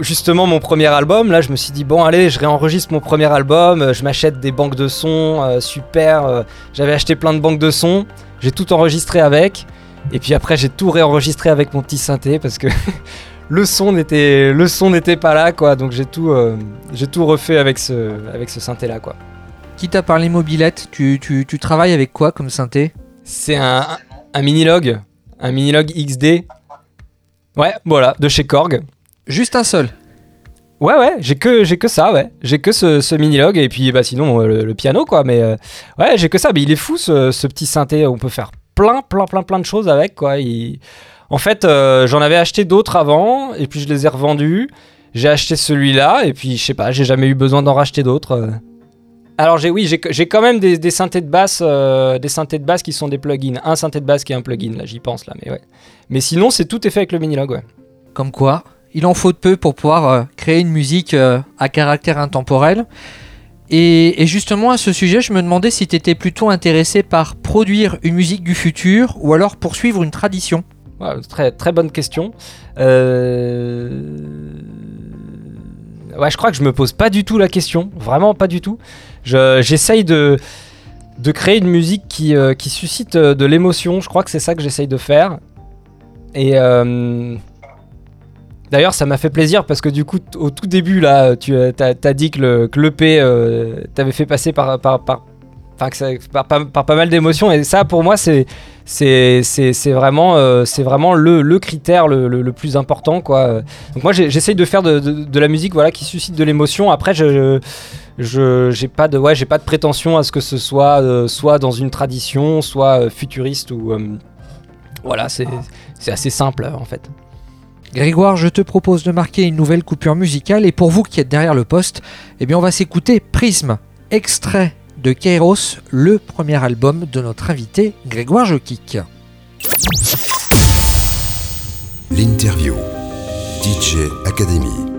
justement mon premier album. Là je me suis dit bon allez je réenregistre mon premier album. Je m'achète des banques de sons super. j'avais acheté plein de banques de sons. J'ai tout enregistré avec. Et puis après j'ai tout réenregistré avec mon petit synthé parce que le son n'était le son n'était pas là quoi. Donc j'ai tout euh, j'ai tout refait avec ce avec ce synthé là quoi. Quitte à parler mobilette, tu, tu, tu travailles avec quoi comme synthé? C'est un un minilog un minilog XD ouais voilà de chez Korg. Juste un seul? Ouais ouais j'ai que j'ai que ça ouais. J'ai que ce, minilog et puis bah sinon euh, le, piano quoi. Mais euh, ouais j'ai que ça. Mais il est fou ce, petit synthé. On peut faire plein plein plein plein de choses avec quoi. En fait euh, j'en avais acheté d'autres avant et puis je les ai revendus. J'ai acheté celui-là et puis je sais pas j'ai jamais eu besoin d'en racheter d'autres alors j'ai oui j'ai quand même des, des synthés de basse des synthés de basse qui sont des plugins. Un synthé de basse qui est un plugin là j'y pense là mais ouais. Mais sinon c'est tout est fait avec le minilog ouais. Comme quoi, il en faut de peu pour pouvoir euh, créer une musique euh, à caractère intemporel. Et, justement, à ce sujet, je me demandais si tu étais plutôt intéressé par produire une musique du futur ou alors poursuivre une tradition. Ouais, très, bonne question. Euh, Ouais, je crois que je me pose pas du tout la question, vraiment pas du tout. Je- J'essaye de, créer une musique qui, qui suscite de l'émotion, je crois que c'est ça que j'essaye de faire. Et d'ailleurs, ça m'a fait plaisir parce que du coup, au tout début, là, tu as, t'as dit que le que l'EP euh, t'avait fait passer par, par, par, enfin, que ça- par, par- par pas mal d'émotions. Et ça, pour moi, c'est c'est vraiment, euh, c'est vraiment le, le critère le, le- le plus important. Quoi. Donc moi j'essaye de faire de, de- de la musique voilà, qui suscite de l'émotion. Après je je j'ai pas de ouais j'ai pas de prétention à ce que ce soit euh, soit dans une tradition, soit euh, futuriste ou euh, voilà c'est c'est assez simple en fait. Grégoire, je te propose de marquer une nouvelle coupure musicale et pour vous qui êtes derrière le poste, eh bien on va s'écouter Prisme, extrait de Kairos, le premier album de notre invité Grégoire Jokic. L'interview. DJ Academy.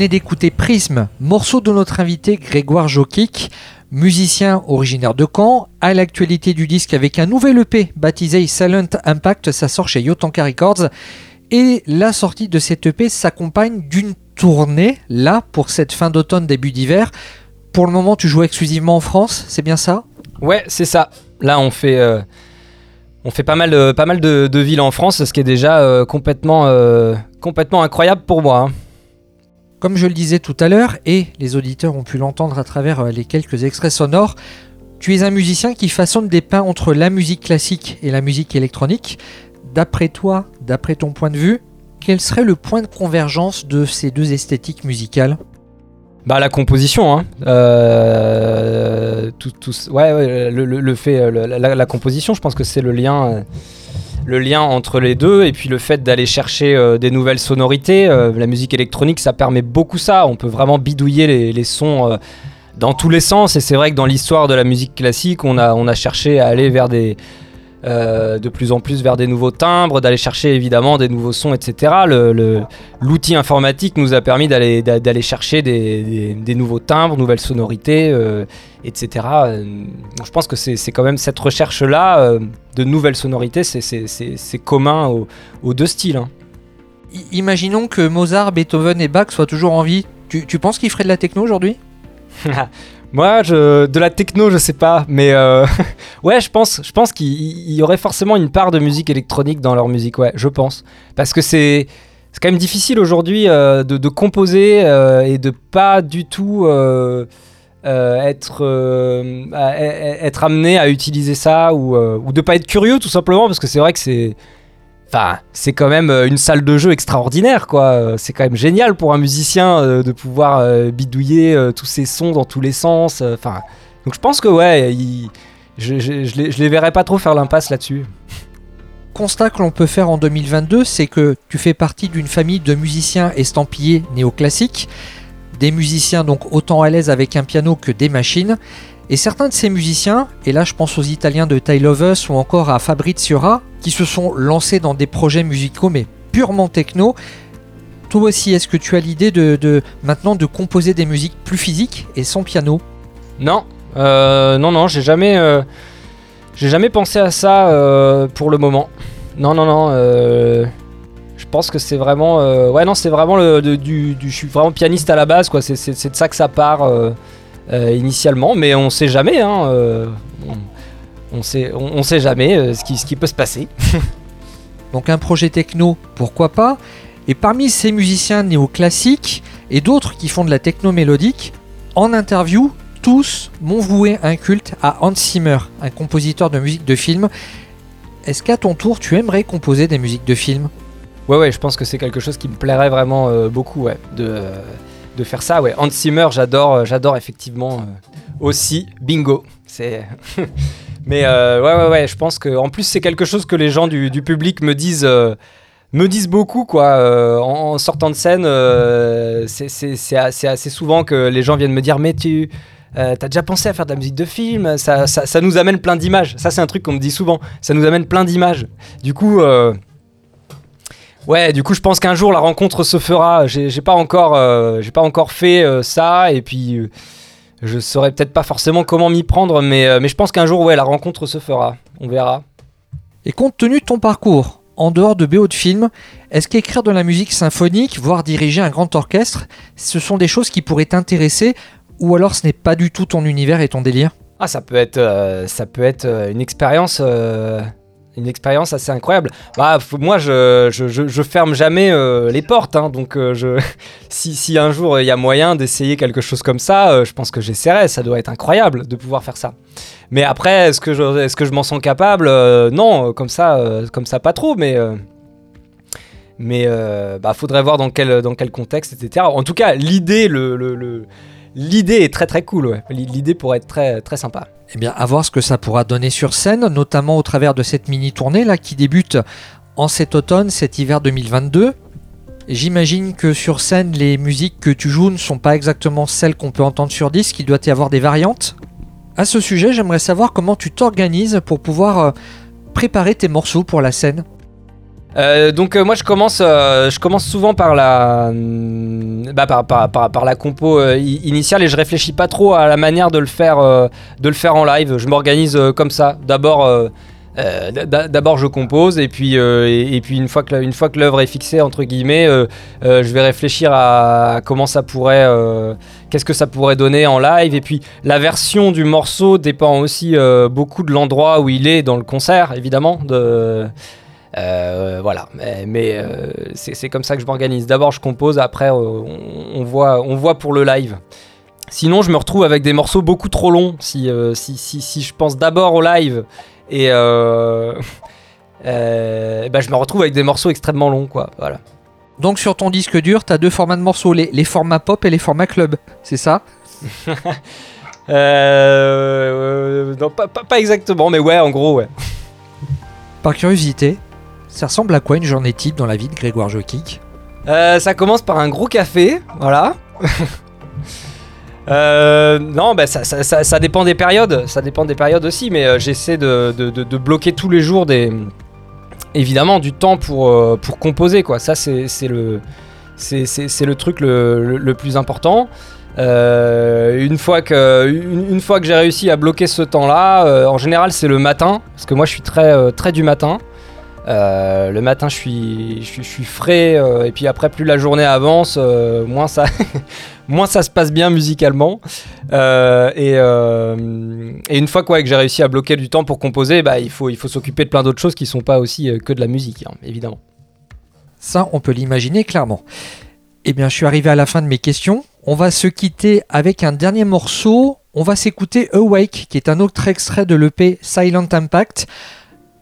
Venez d'écouter Prisme, morceau de notre invité Grégoire Jokic, musicien originaire de Caen, à l'actualité du disque avec un nouvel EP baptisé Silent Impact, ça sort chez Yotanka Records. Et la sortie de cet EP s'accompagne d'une tournée, là, pour cette fin d'automne, début d'hiver. Pour le moment, tu joues exclusivement en France, c'est bien ça? Ouais, c'est ça. Là, on fait, euh, on fait pas mal, de, pas mal de, villes en France, ce qui est déjà euh, complètement, euh, complètement incroyable pour moi. hein. Comme je le disais tout à l'heure, et les auditeurs ont pu l'entendre à travers euh, les quelques extraits sonores, tu es un musicien qui façonne des pains entre la musique classique et la musique électronique. D'après toi, d'après ton point de vue, quel serait le point de convergence de ces deux esthétiques musicales? Bah la composition, hein. Euh, ouais, le, fait, euh, la, composition, je pense que c'est le lien, le lien entre les deux, et puis le fait d'aller chercher euh, des nouvelles sonorités. euh, la musique électronique, ça permet beaucoup ça. On peut vraiment bidouiller les, sons euh, dans tous les sens, et c'est vrai que dans l'histoire de la musique classique, on a cherché à aller vers des euh, de plus en plus vers des nouveaux timbres, d'aller chercher évidemment des nouveaux sons, etc. Le- le- L'outil informatique nous a permis d'aller d'a- d'aller chercher des, des- des nouveaux timbres, nouvelles sonorités, euh, etc. Euh, donc je pense que c'est quand même cette recherche-là euh, de nouvelles sonorités, c'est- commun aux, aux deux styles. hein. Imaginons que Mozart, Beethoven et Bach soient toujours en vie. Tu, tu penses qu'ils feraient de la techno aujourd'hui? Moi, de la techno, je sais pas, mais euh, ouais, je pense, je pense qu'il il y aurait forcément une part de musique électronique dans leur musique, ouais, je pense, parce que c'est quand même difficile aujourd'hui euh, de, composer euh, et de pas du tout être être amené à utiliser ça ou ou de pas être curieux tout simplement parce que c'est vrai que c'est Enfin, c'est quand même euh, une salle de jeu extraordinaire, quoi. Euh, C'est quand même génial pour un musicien euh, de pouvoir bidouiller tous ces sons dans tous les sens. Enfin, donc je pense que ouais, je, je, je les, je les verrais pas trop faire l'impasse là-dessus. Constat que l'on peut faire en 2022, c'est que tu fais partie d'une famille de musiciens estampillés néoclassiques, des musiciens donc autant à l'aise avec un piano que des machines, et certains de ces musiciens, et là je pense aux Italiens de Ty Lovers ou encore à Fabrizio Ra, qui se sont lancés dans des projets musicaux mais purement techno. Toi aussi, est-ce que tu as l'idée de, maintenant de composer des musiques plus physiques et sans piano? Non, euh, non, non, j'ai jamais, euh, jamais pensé à ça euh, pour le moment. Non, non, non. je pense que c'est vraiment, ouais, non, c'est vraiment le, du, du- je suis vraiment pianiste à la base, quoi. C'est, de ça que ça part initialement, mais on sait jamais. Hein, euh, on, on sait, on, on sait jamais euh, ce qui, ce qui peut se passer. Donc un projet techno, pourquoi pas Et parmi ces musiciens néoclassiques et d'autres qui font de la techno mélodique, en interview, tous m'ont voué un culte à Hans Zimmer, un compositeur de musique de film. Est-ce qu'à ton tour, tu aimerais composer des musiques de film? Ouais, ouais, je pense que c'est quelque chose qui me plairait vraiment euh, beaucoup, ouais, de, euh, de faire ça. Ouais, Hans Zimmer, j'adore, euh, j'adore effectivement euh, aussi. Bingo, c'est. Mais euh, ouais, ouais, ouais, je pense que en plus c'est quelque chose que les gens du, public me disent. me disent beaucoup quoi en, sortant de scène c'est- assez, assez souvent que les gens viennent me dire mais tu t'as déjà pensé à faire de la musique de film? Ça, ça, nous amène plein d'images ça c'est un truc qu'on me dit souvent ça nous amène plein d'images du coup Ouais, du coup, je pense qu'un jour la rencontre se fera. J'ai pas encore, euh, j'ai pas encore fait euh, ça, et puis euh, je saurais peut-être pas forcément comment m'y prendre, mais, euh, mais je pense qu'un jour, ouais, la rencontre se fera. On verra. Et compte tenu de ton parcours, en dehors de BO de film, est-ce qu'écrire de la musique symphonique, voire diriger un grand orchestre, ce sont des choses qui pourraient t'intéresser, ou alors ce n'est pas du tout ton univers et ton délire? Ah, ça peut être, ça peut être une expérience, une expérience assez incroyable. Bah, moi, je, je, je, ferme jamais euh, les portes, hein, donc euh, si, si un jour il y a moyen d'essayer quelque chose comme ça, euh, je pense que j'essaierai. Ça doit être incroyable de pouvoir faire ça. Mais après, est-ce que je, que je m'en sens capable? Non, comme ça, comme ça, pas trop, mais. mais bah, faudrait voir dans quel, dans quel contexte, etc. En tout cas, l'idée, le- l'idée est très très cool. Ouais. L'idée pourrait être très, très sympa. Eh bien, à voir ce que ça pourra donner sur scène, notamment au travers de cette mini-tournée là qui débute en cet automne, cet hiver 2022. J'imagine que sur scène, les musiques que tu joues ne sont pas exactement celles qu'on peut entendre sur disque, il doit y avoir des variantes. À ce sujet, j'aimerais savoir comment tu t'organises pour pouvoir euh, préparer tes morceaux pour la scène Euh, donc euh, moi je commence, euh, je commence souvent par la, hum, bah, par, par, par, par la compo initiale et je réfléchis pas trop à la manière de le faire, de le faire en live. Je m'organise comme ça. D'abord, d'a- d'abord je compose et puis et, puis une fois que une fois que l'œuvre est fixée entre guillemets, je vais réfléchir à comment ça pourrait, qu'est-ce que ça pourrait donner en live et puis la version du morceau dépend aussi beaucoup de l'endroit où il est dans le concert évidemment de euh, voilà, mais, mais, euh, c'est comme ça que je m'organise. D'abord, je compose, après, euh, on, on voit, on voit pour le live. Sinon, je me retrouve avec des morceaux beaucoup trop longs si, si, si, si je pense d'abord au live et bah, je me retrouve avec des morceaux extrêmement longs, quoi. Voilà. Donc sur ton disque dur, tu as deux formats de morceaux, les, les formats pop et les formats club, c'est ça? Euh, non, pas, pas, pas exactement, mais ouais, en gros, ouais. Par curiosité, ça ressemble à quoi une journée type dans la vie de Grégoire Jokic Euh, ça commence par un gros café, voilà. Euh, non, bah ça, dépend des périodes, ça dépend des périodes aussi, mais euh, j'essaie de, bloquer tous les jours des, évidemment du temps pour, composer, quoi. Ça, c'est le, truc le, plus important. Une fois que, j'ai réussi à bloquer ce temps-là, en général c'est le matin, parce que moi je suis très du matin. Euh, le matin, je suis, frais, euh, et puis après, plus la journée avance, euh, moins, ça moins ça se passe bien musicalement. Et, une fois quoi, que j'ai réussi à bloquer du temps pour composer, bah, il faut, il faut s'occuper de plein d'autres choses qui sont pas aussi que de la musique, hein, évidemment. Ça, on peut l'imaginer clairement. Eh bien, je suis arrivé à la fin de mes questions. On va se quitter avec un dernier morceau. On va s'écouter Awake, qui est un autre extrait de l'EP Silent Impact.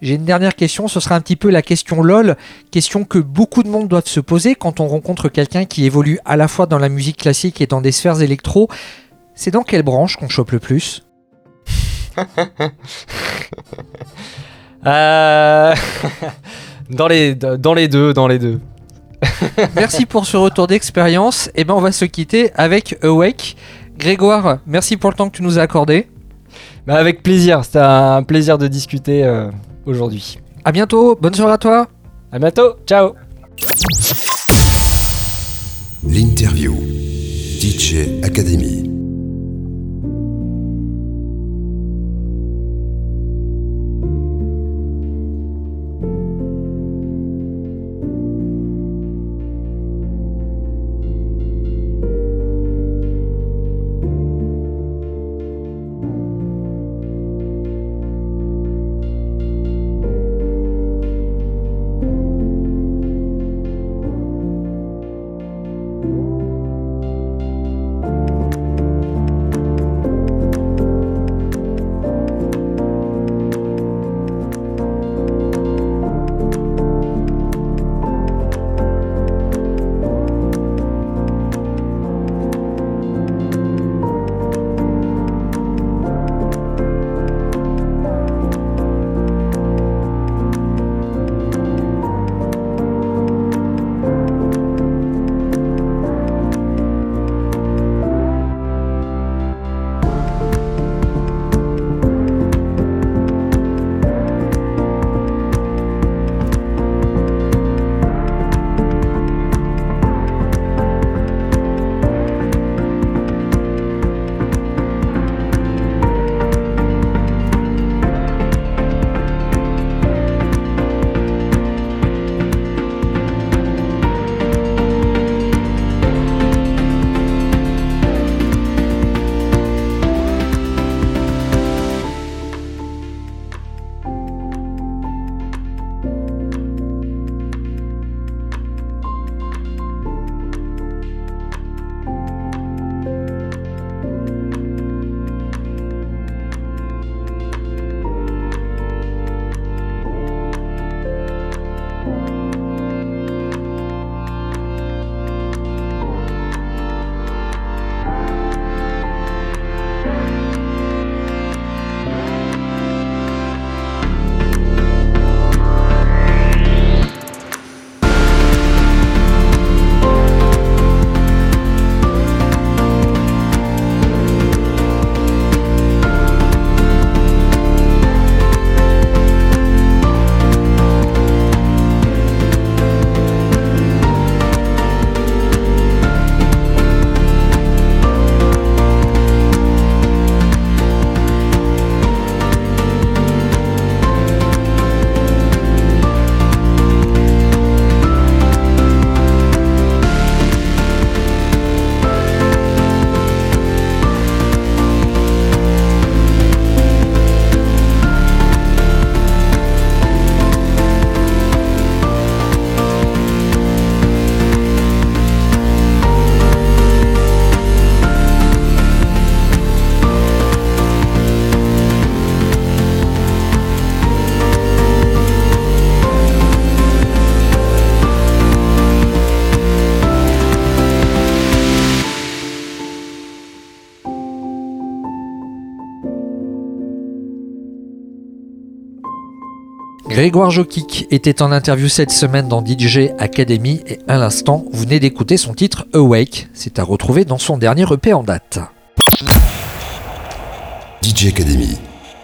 J'ai une dernière question, ce sera un petit peu la question LOL, question que beaucoup de monde doivent se poser quand on rencontre quelqu'un qui évolue à la fois dans la musique classique et dans des sphères électro. C'est dans quelle branche qu'on chope le plus? Euh, dans, les, dans les deux, dans les deux. Merci pour ce retour d'expérience. Et ben, on va se quitter avec Awake. Grégoire, merci pour le temps que tu nous as accordé. Bah, avec plaisir, c'était un plaisir de discuter euh, aujourd'hui. À bientôt, bonne soirée à toi. À bientôt, ciao L'interview. DJ Academy. Grégoire Jokic était en interview cette semaine dans DJ Academy et à l'instant, vous venez d'écouter son titre Awake. C'est à retrouver dans son dernier EP en date. DJ Academy,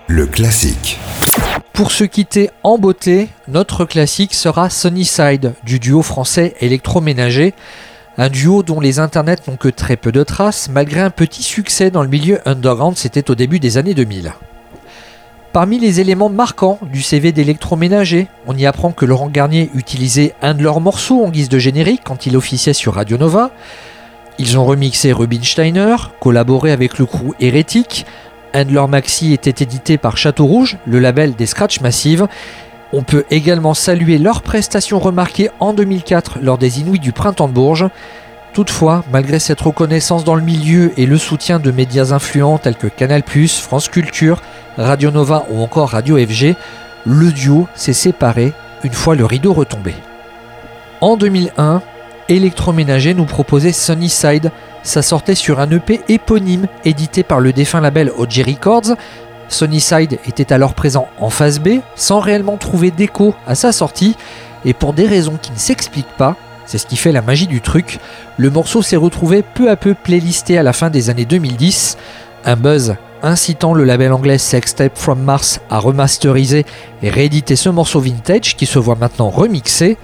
le classique. Pour se quitter en beauté, notre classique sera Sunnyside du duo français électroménager. Un duo dont les internets n'ont que très peu de traces, malgré un petit succès dans le milieu underground, c'était au début des années 2000. Parmi les éléments marquants du CV d'électroménager, on y apprend que Laurent Garnier utilisait un de leurs morceaux en guise de générique quand il officiait sur Radio Nova. Ils ont remixé Rubinsteiner, collaboré avec le crew Hérétique. Un de leurs maxi était édité par Château Rouge, le label des Scratch Massive. On peut également saluer leurs prestations remarquées en 2004 lors des Inuits du Printemps de Bourges. Toutefois, malgré cette reconnaissance dans le milieu et le soutien de médias influents tels que Canal+, France Culture, Radio Nova ou encore Radio FG, le duo s'est séparé une fois le rideau retombé. En 2001, Electroménager nous proposait Sunnyside. Ça sortait sur un EP éponyme édité par le défunt label OG Records. Sunnyside était alors présent en phase B, sans réellement trouver d'écho à sa sortie, et pour des raisons qui ne s'expliquent pas, c'est ce qui fait la magie du truc, le morceau s'est retrouvé peu à peu playlisté à la fin des années 2010. Un buzz incitant le label anglais Sextape from Mars à remasteriser et rééditer ce morceau vintage qui se voit maintenant remixé.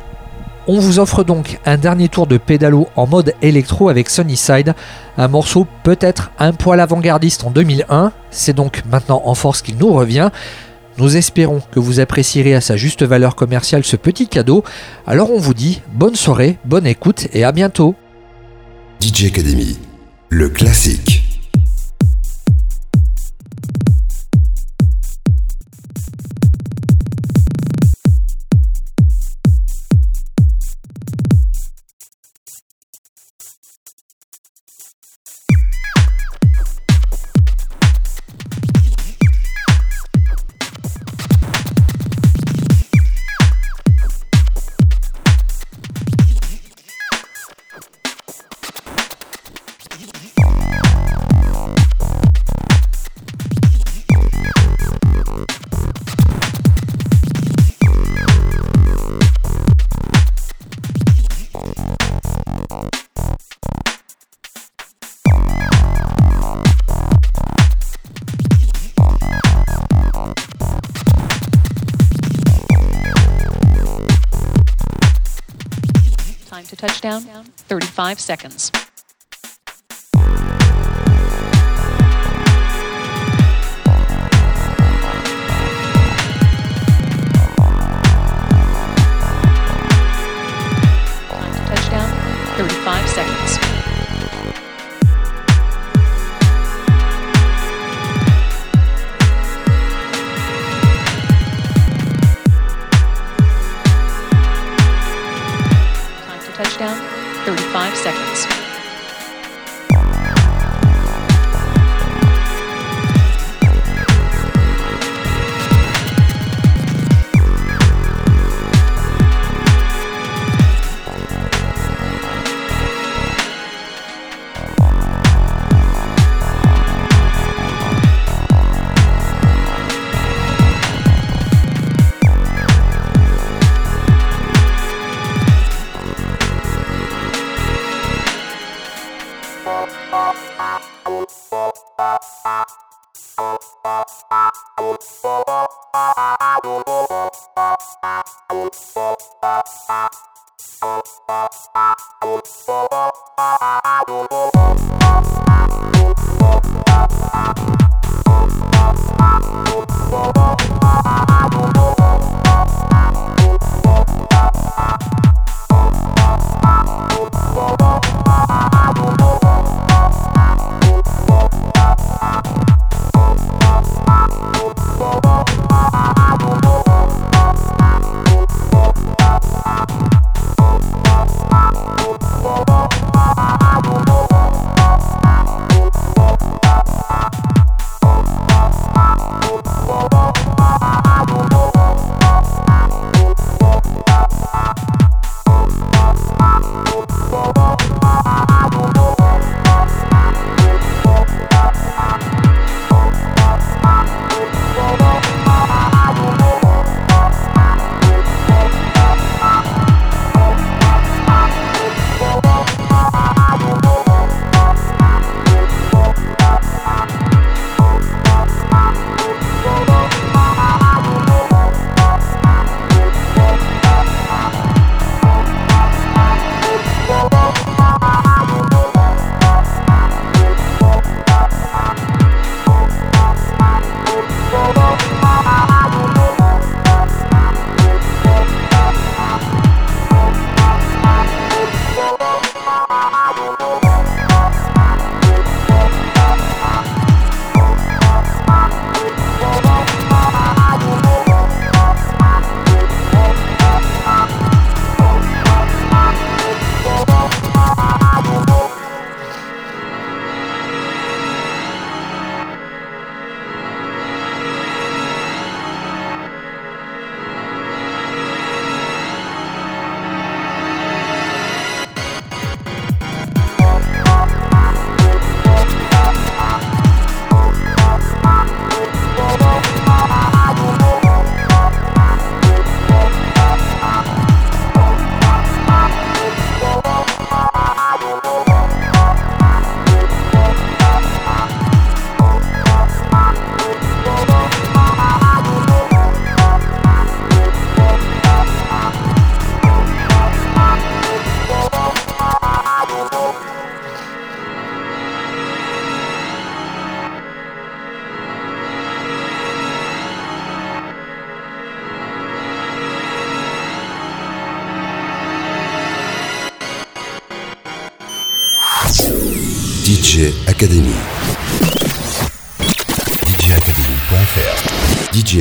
On vous offre donc un dernier tour de pédalo en mode électro avec Sunnyside, un morceau peut-être un poil avant-gardiste en 2001, c'est donc maintenant en force qu'il nous revient. Nous espérons que vous apprécierez à sa juste valeur commerciale ce petit cadeau, alors on vous dit bonne soirée, bonne écoute et à bientôt. DJ Academy, le classique. Seconds.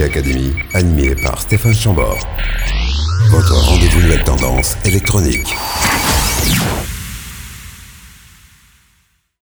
Academy, animé par Stéphane Chambord. Votre rendez-vous nouvelle tendance électronique.